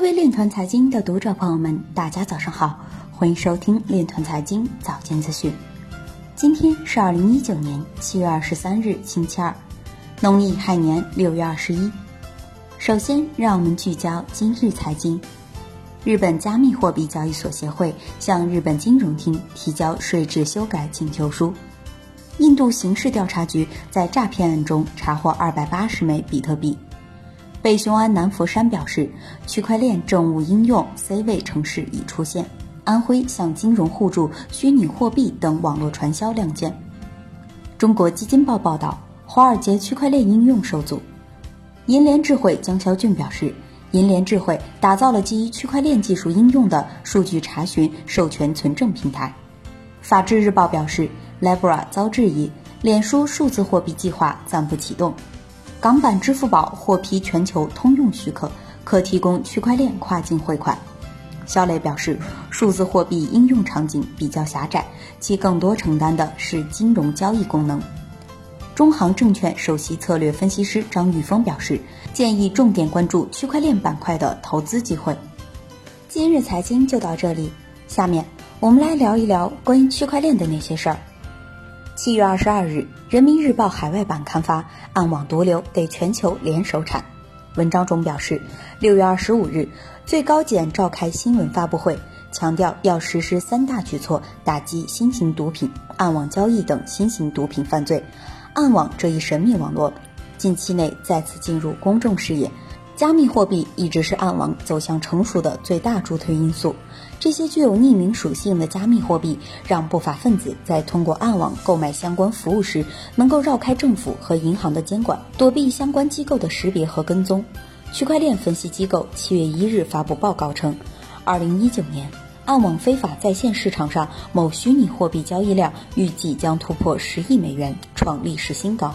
各位链团财经的读者朋友们，大家早上好，欢迎收听链团财经早间资讯。今天是二零一九年七月二十三日，星期二，农历亥年六月二十一。首先，让我们聚焦今日财经。日本加密货币交易所协会向日本金融厅提交税制修改请求书。印度刑事调查局在诈骗案中查获二百八十枚比特币。北雄安南佛山表示，区块链政务应用 C 位城市已出现。安徽向金融互助、虚拟货币等网络传销亮剑。中国基金报报道，华尔街区块链应用受阻。银联智慧江肖俊表示，银联智慧打造了基于区块链技术应用的数据查询、授权存证平台。法制日报表示，Libra 遭质疑，脸书数字货币计划暂不启动。港版支付宝获批全球通用许可，可提供区块链跨境汇款。肖磊表示，数字货币应用场景比较狭窄，其更多承担的是金融交易功能。中航证券首席策略分析师张玉峰表示，建议重点关注区块链板块的投资机会。今日财经就到这里，下面我们来聊一聊关于区块链的那些事儿。七月二十二日，《人民日报》海外版刊发“暗网毒瘤给全球联手产”。文章中表示，六月二十五日，最高检召开新闻发布会，强调要实施三大举措，打击新型毒品、暗网交易等新型毒品犯罪。暗网这一神秘网络，近期内再次进入公众视野。加密货币一直是暗网走向成熟的最大助推因素。这些具有匿名属性的加密货币，让不法分子在通过暗网购买相关服务时，能够绕开政府和银行的监管，躲避相关机构的识别和跟踪。区块链分析机构七月一日发布报告称，二零一九年暗网非法在线市场上某虚拟货币交易量预计将突破十亿美元，创历史新高。